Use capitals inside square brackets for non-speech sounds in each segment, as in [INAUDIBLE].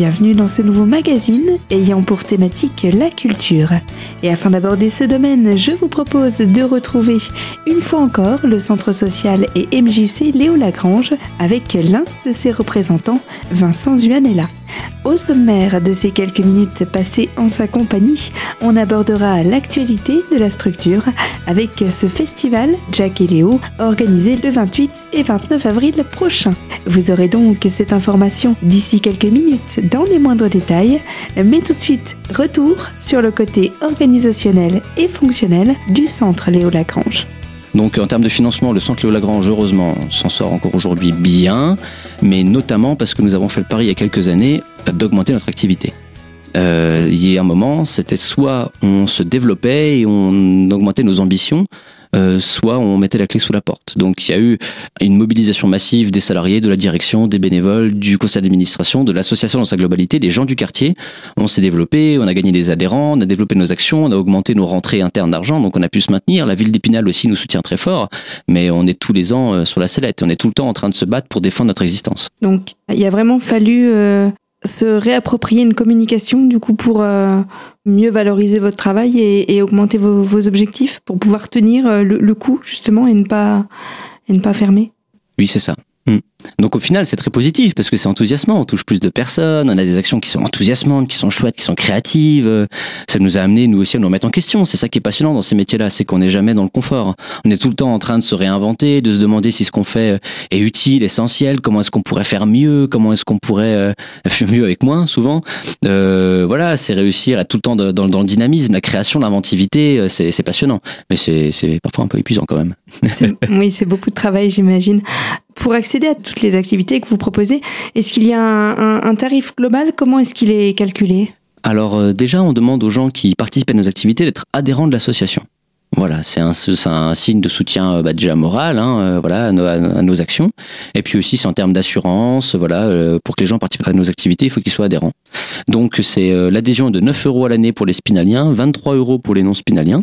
Bienvenue dans ce nouveau magazine ayant pour thématique la culture. Et afin d'aborder ce domaine, je vous propose de retrouver une fois encore le centre social et MJC Léo Lagrange avec l'un de ses représentants, Vincent Zuanella. Au sommaire de ces quelques minutes passées en sa compagnie, on abordera l'actualité de la structure avec ce festival Jack et Léo organisé le 28 et 29 avril prochain. Vous aurez donc cette information d'ici quelques minutes dans les moindres détails, mais tout de suite, retour sur le côté organisationnel et fonctionnel du centre Léo Lagrange. Donc en termes de financement, le centre Léo Lagrange, heureusement, s'en sort encore aujourd'hui bien, mais notamment parce que nous avons fait le pari il y a quelques années d'augmenter notre activité. Euh, il y a un moment, c'était soit on se développait et on augmentait nos ambitions, euh, soit on mettait la clé sous la porte. Donc il y a eu une mobilisation massive des salariés, de la direction, des bénévoles, du conseil d'administration, de l'association dans sa globalité, des gens du quartier. On s'est développé, on a gagné des adhérents, on a développé nos actions, on a augmenté nos rentrées internes d'argent, donc on a pu se maintenir. La ville d'Épinal aussi nous soutient très fort, mais on est tous les ans euh, sur la sellette, on est tout le temps en train de se battre pour défendre notre existence. Donc il a vraiment fallu euh, se réapproprier une communication du coup pour euh, mieux valoriser votre travail et, et augmenter vos, vos, objectifs pour pouvoir tenir euh, le, le, coup justement et ne pas et ne pas fermer? Oui, c'est ça. Mm. Donc au final, c'est très positif parce que c'est enthousiasmant. On touche plus de personnes, on a des actions qui sont enthousiasmantes, qui sont chouettes, qui sont créatives. Ça nous a amené, nous aussi, à nous remettre en question. C'est ça qui est passionnant dans ces métiers-là, c'est qu'on n'est jamais dans le confort. On est tout le temps en train de se réinventer, de se demander si ce qu'on fait est utile, essentiel, comment est-ce qu'on pourrait faire mieux, comment est-ce qu'on pourrait [LAUGHS] faire mieux avec moins, souvent. Euh, voilà, c'est réussir à tout le temps dans, dans, dans le dynamisme, la création, l'inventivité, c'est passionnant. Mais c'est parfois un peu épuisant quand même. oui, c'est beaucoup de travail, j'imagine pour accéder à toutes les activités que vous proposez, est-ce qu'il y a un, tarif global? Comment est-ce qu'il est calculé? Alors euh, déjà, on demande aux gens qui participent à nos activités d'être adhérents de l'association. Voilà, c'est un, signe de soutien bah, déjà moral, hein, euh, voilà, à nos, actions. Et puis aussi, c'est en termes d'assurance, voilà, euh, pour que les gens participent à nos activités, il faut qu'ils soient adhérents. Donc c'est euh, l'adhésion de 9 euros à l'année pour les spinaliens, 23 euros pour les non spinaliens.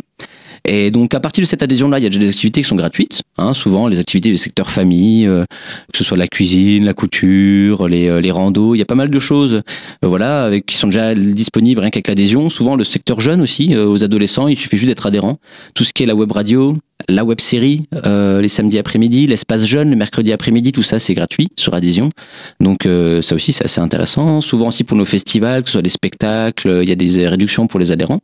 Et donc à partir de cette adhésion-là, il y a déjà des activités qui sont gratuites. Hein, souvent les activités du secteur famille, euh, que ce soit la cuisine, la couture, les, euh, les randos, il y a pas mal de choses, euh, voilà, avec, qui sont déjà disponibles rien qu'avec l'adhésion. Souvent le secteur jeune aussi, aux adolescents, il suffit juste d'être adhérent. Tout ce qui est la web radio, la web série, euh, les samedis après-midi, l'espace jeune, le mercredi après-midi, tout ça c'est gratuit sur adhésion. Donc euh, ça aussi c'est assez intéressant. Souvent aussi pour nos festivals, que ce soit des spectacles, il y a des réductions pour les adhérents.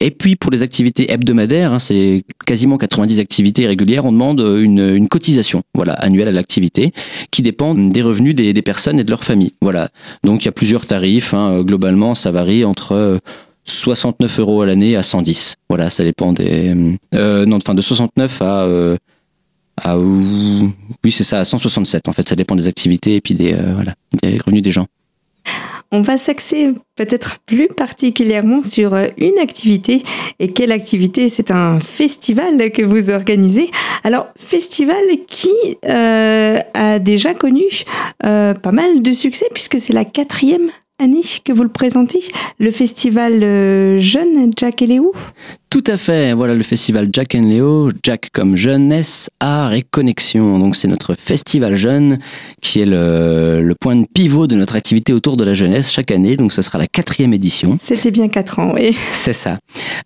Et puis pour les activités hebdomadaires, hein, c'est quasiment 90 activités régulières, on demande une, une cotisation, voilà, annuelle à l'activité, qui dépend des revenus des, personnes et de leur famille. Voilà. Donc il y a plusieurs tarifs. Hein. Globalement, ça varie entre 69 euros à l'année à 110. Voilà, ça dépend des. Euh, non, enfin de 69 à. Euh, oui, c'est ça, à 167. En fait, ça dépend des activités et puis euh, des revenus des gens. On va s'axer peut-être plus particulièrement sur une activité. Et quelle activité? C'est un festival que vous organisez. Alors, festival qui euh, a déjà connu euh, pas mal de succès puisque c'est la quatrième année que vous le présentez, le festival Jeune Jack et Léo? Tout à fait, voilà le festival Jack et Léo, Jack comme jeunesse, art et connexion. Donc c'est notre festival jeune qui est le, le, point de pivot de notre activité autour de la jeunesse chaque année. Donc ce sera la quatrième édition. C'était bien quatre ans, oui. [LAUGHS] C'est ça.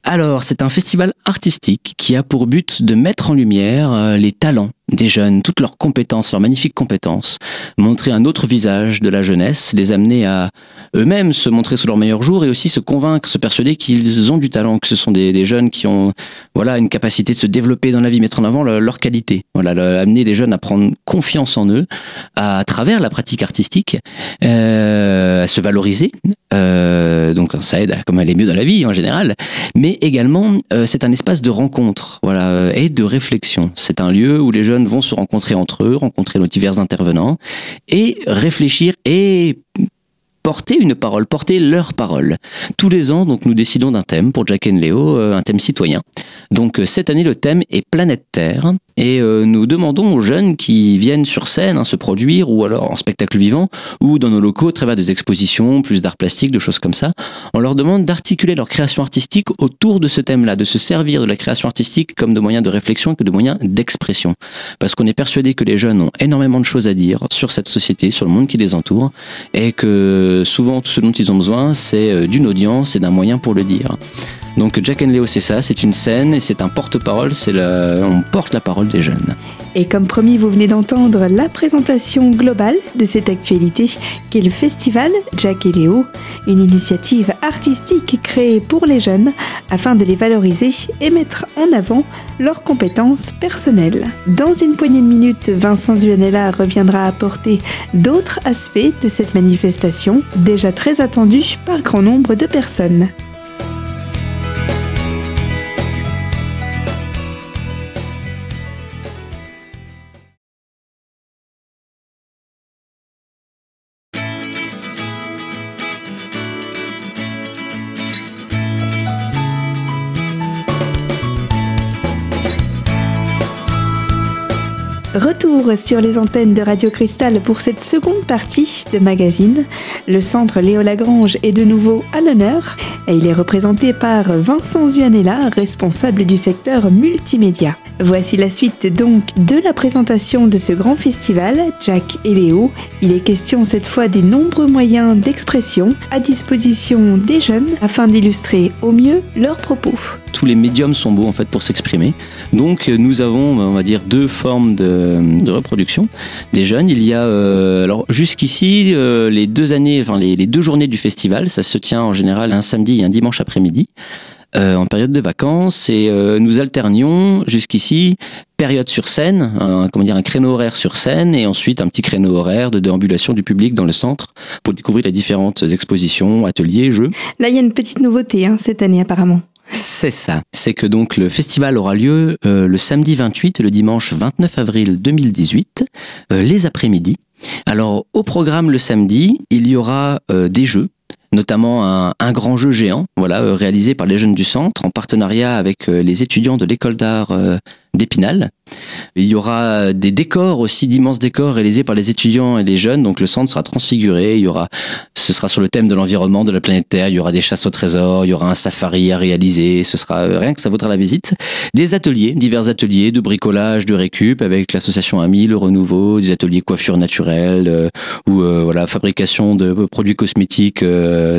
Alors c'est un festival artistique qui a pour but de mettre en lumière les talents des jeunes, toutes leurs compétences, leurs magnifiques compétences, montrer un autre visage de la jeunesse, les amener à eux-mêmes se montrer sous leur meilleur jour et aussi se convaincre, se persuader qu'ils ont du talent, que ce sont des, des, jeunes qui ont voilà une capacité de se développer dans la vie, mettre en avant leur, qualité, voilà, amener les jeunes à prendre confiance en eux à, à travers la pratique artistique, euh, à se valoriser. Euh, donc ça aide à comme aller mieux dans la vie en général, mais également euh, c'est un espace de rencontre, voilà, et de réflexion. C'est un lieu où les jeunes vont se rencontrer entre eux, rencontrer nos divers intervenants et réfléchir et porter une parole, porter leur parole. Tous les ans, donc, nous décidons d'un thème pour Jack and Léo, un thème citoyen. Donc euh, cette année, le thème est Planète Terre. Et euh, nous demandons aux jeunes qui viennent sur scène hein, se produire, ou alors en spectacle vivant, ou dans nos locaux, à travers des expositions, plus d'art plastique, de choses comme ça, on leur demande d'articuler leur création artistique autour de ce thème-là, de se servir de la création artistique comme de moyen de réflexion que de moyen d'expression. Parce qu'on est persuadé que les jeunes ont énormément de choses à dire sur cette société, sur le monde qui les entoure, et que souvent tout ce dont ils ont besoin, c'est euh, d'une audience et d'un moyen pour le dire. Donc Jack and Leo, c'est ça, c'est une scène et c'est un porte-parole, c'est on porte la parole des jeunes. Et comme promis, vous venez d'entendre la présentation globale de cette actualité qu'est le festival Jack et Léo, une initiative artistique créée pour les jeunes afin de les valoriser et mettre en avant leurs compétences personnelles. Dans une poignée de minutes, Vincent Zuanella reviendra apporter d'autres aspects de cette manifestation déjà très attendue par grand nombre de personnes. Retour sur les antennes de Radio Cristal pour cette seconde partie de magazine. Le centre Léo Lagrange est de nouveau à l'honneur et il est représenté par Vincent Zuanella, responsable du secteur multimédia. Voici la suite donc de la présentation de ce grand festival, Jack et Léo. Il est question cette fois des nombreux moyens d'expression à disposition des jeunes afin d'illustrer au mieux leurs propos. Tous les médiums sont beaux en fait pour s'exprimer. Donc nous avons, on va dire, deux formes de, reproduction des jeunes. Il y a, euh, alors jusqu'ici, euh, les deux années, enfin les, deux journées du festival, ça se tient en général un samedi et un dimanche après-midi. Euh, en période de vacances et euh, nous alternions jusqu'ici période sur scène, un, comment dire, un créneau horaire sur scène et ensuite un petit créneau horaire de déambulation du public dans le centre pour découvrir les différentes expositions, ateliers, jeux. Là, il y a une petite nouveauté hein, cette année apparemment. C'est ça. C'est que donc le festival aura lieu euh, le samedi 28 et le dimanche 29 avril 2018, les après-midi. Alors au programme le samedi, il y aura des jeux notamment un, grand jeu géant, voilà, euh, réalisé par les jeunes du centre en partenariat avec euh, les étudiants de l'école d'art euh, d'Épinal. Il y aura des décors aussi, d'immenses décors réalisés par les étudiants et les jeunes. Donc le centre sera transfiguré. Il y aura, ce sera sur le thème de l'environnement, de la planète Terre. Il y aura des chasses au trésor. Il y aura un safari à réaliser. Ce sera euh, rien que ça vaudra la visite. Des ateliers, divers ateliers de bricolage, de récup avec l'association Ami, le Renouveau, des ateliers coiffure naturelle euh, ou euh, voilà fabrication de produits cosmétiques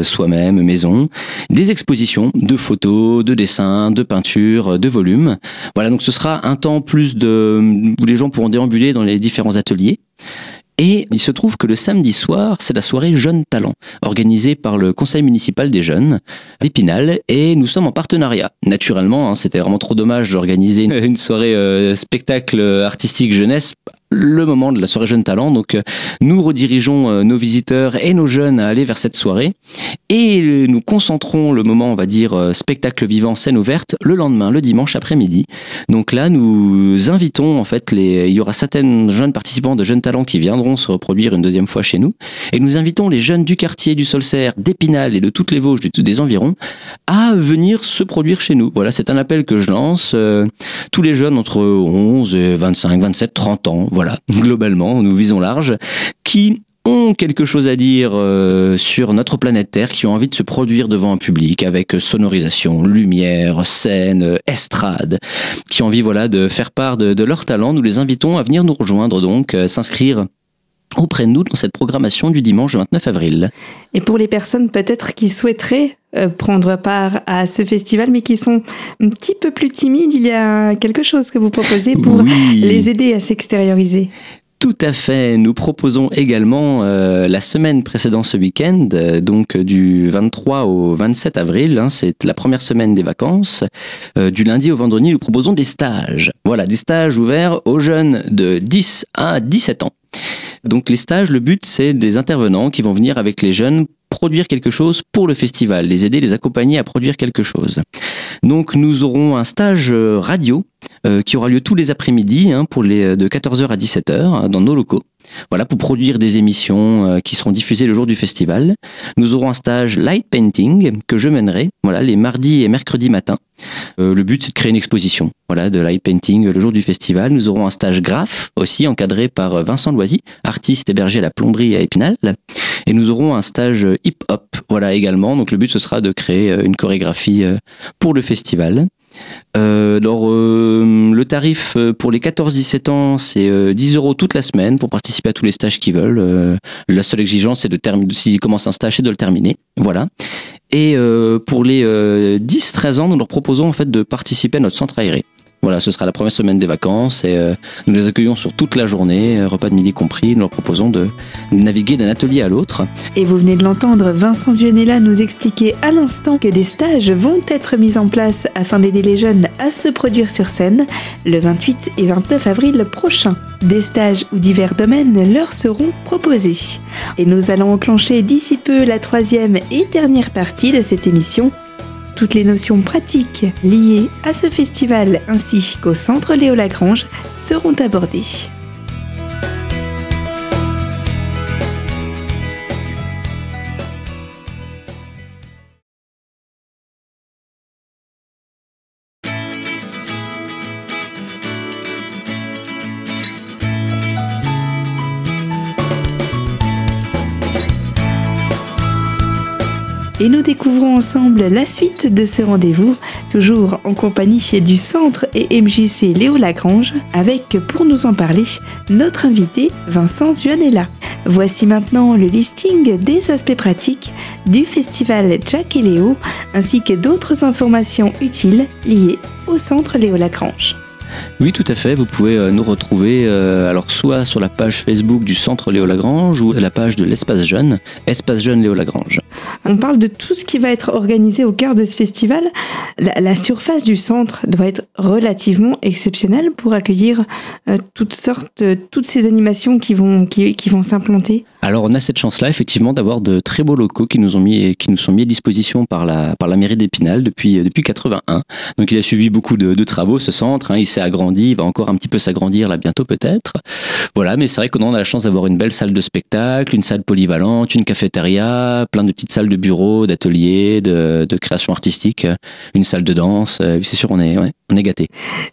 soi-même, maison. Des expositions de photos, de dessins, de peintures, de volumes. Voilà donc ce sera un temps plus de où les gens pourront déambuler dans les différents ateliers. Et il se trouve que le samedi soir, c'est la soirée Jeunes Talents, organisée par le conseil municipal des jeunes d'Épinal. Et nous sommes en partenariat. Naturellement, hein, c'était vraiment trop dommage d'organiser une soirée euh, spectacle artistique jeunesse le moment de la soirée Jeunes Talents. Donc, euh, nous redirigeons euh, nos visiteurs et nos jeunes à aller vers cette soirée et nous concentrons le moment, on va dire, euh, spectacle vivant, scène ouverte, le lendemain, le dimanche après-midi. Donc là, nous invitons, en fait, il y aura certaines jeunes participants de Jeunes Talents qui viendront se reproduire une deuxième fois chez nous et nous invitons les jeunes du quartier du Solcerre, d'Épinal et de toutes les Vosges, des environs, à venir se produire chez nous. Voilà, c'est un appel que je lance. tous les jeunes entre 11 et 25, 27, 30 ans voilà, [LAUGHS] globalement, nous visons large, qui ont quelque chose à dire euh, sur notre planète Terre, qui ont envie de se produire devant un public avec sonorisation, lumière, scène, estrade, qui ont envie voilà de faire part de, leur talent. Nous les invitons à venir nous rejoindre donc, euh, s'inscrire auprès de nous dans cette programmation du dimanche 29 avril. Et pour les personnes peut-être qui souhaiteraient euh, prendre part à ce festival, mais qui sont un petit peu plus timides, il y a quelque chose que vous proposez pour les aider à s'extérioriser. Tout à fait. Nous proposons également euh, la semaine précédant ce week-end, euh, donc du 23 au 27 avril, hein, c'est la première semaine des vacances. du lundi au vendredi, nous proposons des stages. Voilà, des stages ouverts aux jeunes de 10 à 17 ans. Donc les stages, le but c'est des intervenants qui vont venir avec les jeunes produire quelque chose pour le festival, les aider, les accompagner à produire quelque chose. Donc nous aurons un stage euh, qui aura lieu tous les après-midi hein, pour les de 14h à 17h dans nos locaux. Voilà, pour produire des émissions euh, qui seront diffusées le jour du festival. Nous aurons un stage light painting que je mènerai, voilà, les mardis et mercredis matin. Euh, le but, c'est de créer une exposition, voilà, de light painting le jour du festival. Nous aurons un stage graphe aussi encadré par euh, Vincent Loisy, artiste hébergé à la plomberie à Épinal. Et nous aurons un stage hip-hop, voilà, également. Donc le but, ce sera de créer une chorégraphie pour le festival. Euh, alors, euh, tarif euh, pour les 14-17 ans, c'est 10 euros toute la semaine pour participer à tous les stages qu'ils veulent. la seule exigence, c'est de terminer, s'ils commencent un stage, c'est de le terminer. Voilà. Et pour les 10-13 ans, nous leur proposons en fait de participer à notre centre aéré. Voilà, ce sera la première semaine des vacances et euh, nous les accueillons sur toute la journée, euh, repas de midi compris. Nous leur proposons de naviguer d'un atelier à l'autre. Et vous venez de l'entendre, Vincent Zionella nous expliquer à l'instant que des stages vont être mis en place afin d'aider les jeunes à se produire sur scène le 28 et 29 avril prochain. Des stages ou divers domaines leur seront proposés. Et nous allons enclencher d'ici peu la troisième et dernière partie de cette émission toutes les notions pratiques liées à ce festival ainsi qu'au centre Léo Lagrange seront abordées. Et nous découvrons ensemble la suite de ce rendez-vous, toujours en compagnie du Centre et MJC Léo Lagrange, avec, pour nous en parler, notre invité Vincent Zuanella. Voici maintenant le listing des aspects pratiques du festival Jack et Léo, ainsi que d'autres informations utiles liées au Centre Léo Lagrange. Oui, tout à fait. Vous pouvez euh, nous retrouver euh, alors soit sur la page Facebook du Centre Léo Lagrange ou la page de l'Espace Jeune, Espace Jeune Léo Lagrange. On parle de tout ce qui va être organisé au cœur de ce festival. La, surface du centre doit être relativement exceptionnelle pour accueillir euh, toutes sortes, toutes ces animations qui vont, qui, vont s'implanter. Alors on a cette chance-là effectivement d'avoir de très beaux locaux qui nous ont mis, qui nous sont mis à disposition par la, par la mairie d'Épinal depuis, depuis 81. Donc il a subi beaucoup de, travaux ce centre. Hein. il s'est agrandi, va encore un petit peu s'agrandir là bientôt peut-être. Voilà, mais c'est vrai qu'on a la chance d'avoir une belle salle de spectacle, une salle polyvalente, une cafétéria, plein de petites salles de bureaux, d'ateliers, de, de, création artistique, une salle de danse. Euh, c'est sûr, on est, on est gâté.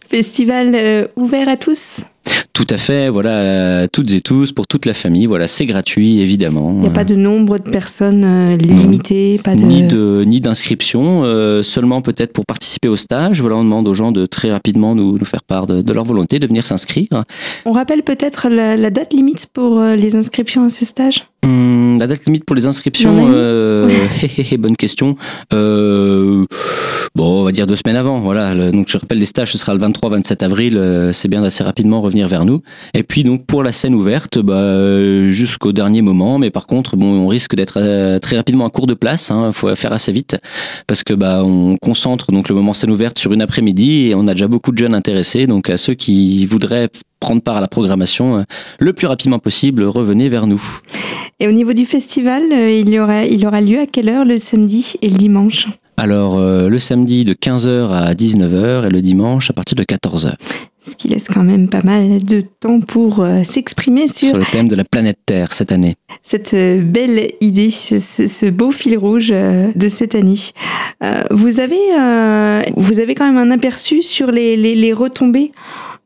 Festival euh, ouvert à tous? Tout à fait, voilà, toutes et tous, pour toute la famille, voilà, c'est gratuit évidemment. Il n'y a pas de nombre de personnes euh, limitées, pas de... Ni de ni d'inscription, euh, seulement peut-être pour participer au stage. Voilà, on demande aux gens de très rapidement nous, nous faire part de, leur volonté de venir s'inscrire. On rappelle peut-être la, date limite pour euh, les inscriptions à ce stage? Hum, La date limite pour les inscriptions, [LAUGHS] bonne question. Bon, on va dire deux semaines avant. Voilà, donc je rappelle les stages, ce sera le 23-27 avril. c'est bien d'assez rapidement revenir vers nous. Et puis donc pour la scène ouverte, bah, jusqu'au dernier moment. Mais par contre, bon, on risque d'être euh, très rapidement à court de place. Il hein, faut faire assez vite parce que bah on concentre donc le moment scène ouverte sur une après-midi et on a déjà beaucoup de jeunes intéressés. Donc à ceux qui voudraient prendre part à la programmation euh, le plus rapidement possible, revenez vers nous. Et au niveau du festival, euh, il y aura, il aura lieu à quelle heure le samedi et le dimanche? Alors, le samedi de 15h à 19h et le dimanche à partir de 14h ce qui laisse quand même pas mal de temps pour euh, s'exprimer sur... Sur le thème de la planète Terre cette année. Cette euh, belle idée, ce, beau fil rouge euh, de cette année. vous, avez, vous avez quand même un aperçu sur les, les, les retombées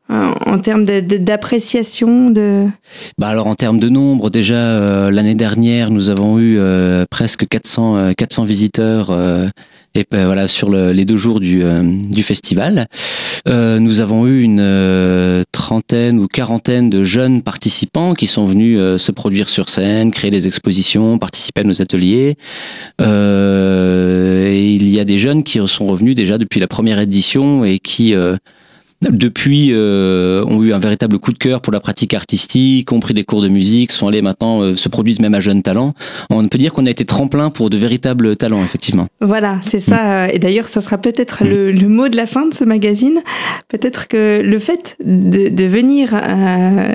en termes d'appréciation de, Bah alors en termes de nombre, déjà l'année dernière nous avons eu presque 400 400 visiteurs et ben, voilà sur le, les deux jours du, euh, du festival. Euh, nous avons eu une euh, trentaine ou quarantaine de jeunes participants qui sont venus se produire sur scène, créer des expositions, participer à nos ateliers. et il y a des jeunes qui sont revenus déjà depuis la première édition et qui depuis, euh, ont eu un véritable coup de cœur pour la pratique artistique, ont pris des cours de musique, sont allés maintenant, euh, se produisent même à jeunes talents. On peut dire qu'on a été tremplin pour de véritables talents, effectivement. Voilà, c'est ça. Et d'ailleurs, ça sera peut-être le, le, mot de la fin de ce magazine. Peut-être que le fait de, de venir à,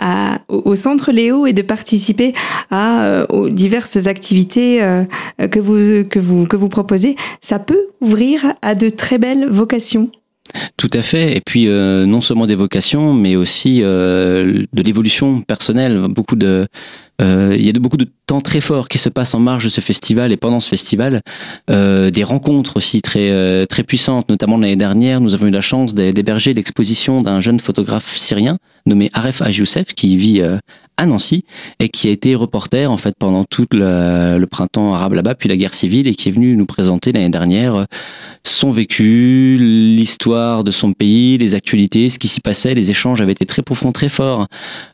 à, au centre Léo et de participer à euh, aux diverses activités euh, que vous que vous que vous proposez, ça peut ouvrir à de très belles vocations Tout à fait. Et puis non seulement des vocations, mais aussi de l'évolution personnelle. Beaucoup de euh, il y a beaucoup de temps très forts qui se passent en marge de ce festival et pendant ce festival, euh, des rencontres aussi très euh, très puissantes. Notamment l'année dernière, nous avons eu la chance d'héberger l'exposition d'un jeune photographe syrien nommé Aref Youssef qui vit à Nancy et qui a été reporter en fait pendant tout le, printemps arabe là-bas, puis la guerre civile et qui est venu nous présenter l'année dernière son vécu, l'histoire de son pays, les actualités, ce qui s'y passait. Les échanges avaient été très profonds, très forts.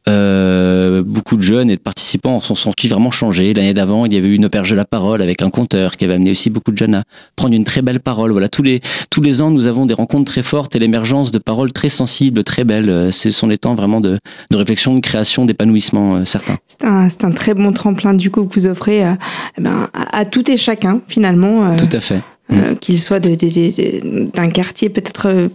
Euh, beaucoup de jeunes et de participants sont sentis vraiment changés. L'année d'avant, il y avait eu une auberge de la parole avec un conteur qui avait amené aussi beaucoup de jeunes à prendre une très belle parole. Voilà, tous les tous les ans, nous avons des rencontres très fortes et l'émergence de paroles très sensibles, très belles. Ce sont les temps vraiment de, de réflexion, de création, d'épanouissement euh. C'est un, un, très bon tremplin du coup que vous offrez à, eh ben, à, tout et chacun finalement. Euh, tout à fait. Qu'il soit d'un quartier peut-être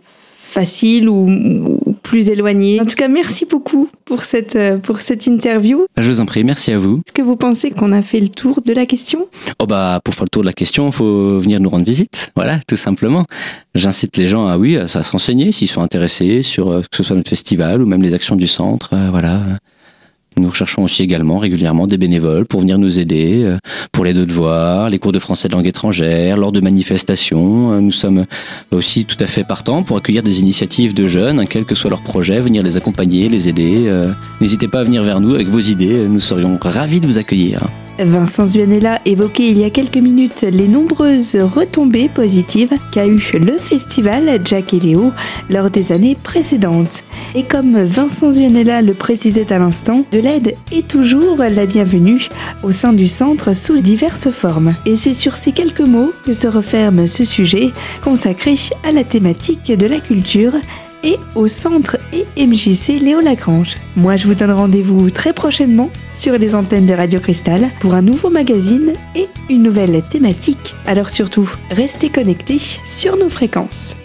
facile ou, plus éloigné. En tout cas, merci beaucoup pour cette, euh, pour cette interview. Je vous en prie, merci à vous. Est-ce que vous pensez qu'on a fait le tour de la question? Oh bah pour faire le tour de la question, il faut venir nous rendre visite. Voilà, tout simplement. J'incite les gens à oui, à, se renseigner s'ils sont intéressés sur euh, que ce soit notre festival ou même les actions du centre. Euh, voilà. Nous recherchons aussi également régulièrement des bénévoles pour venir nous aider euh, pour les deux devoirs, les cours de français de langue étrangère, lors de manifestations. Euh, nous sommes aussi tout à fait partants pour accueillir des initiatives de jeunes, hein, quel que soit leur projet, venir les accompagner, les aider. Euh. N'hésitez pas à venir vers nous avec vos idées, nous serions ravis de vous accueillir. Vincent Zuanella évoquait il y a quelques minutes les nombreuses retombées positives qu'a eu le festival Jack et Léo lors des années précédentes. Et comme Vincent Zuanella le précisait à l'instant, de l'aide est toujours la bienvenue au sein du centre sous diverses formes. Et c'est sur ces quelques mots que se referme ce sujet consacré à la thématique de la culture et au centre et MJC Léo Lagrange. Moi, je vous donne rendez-vous très prochainement sur les antennes de Radio Cristal pour un nouveau magazine et une nouvelle thématique. Alors surtout, restez connectés sur nos fréquences.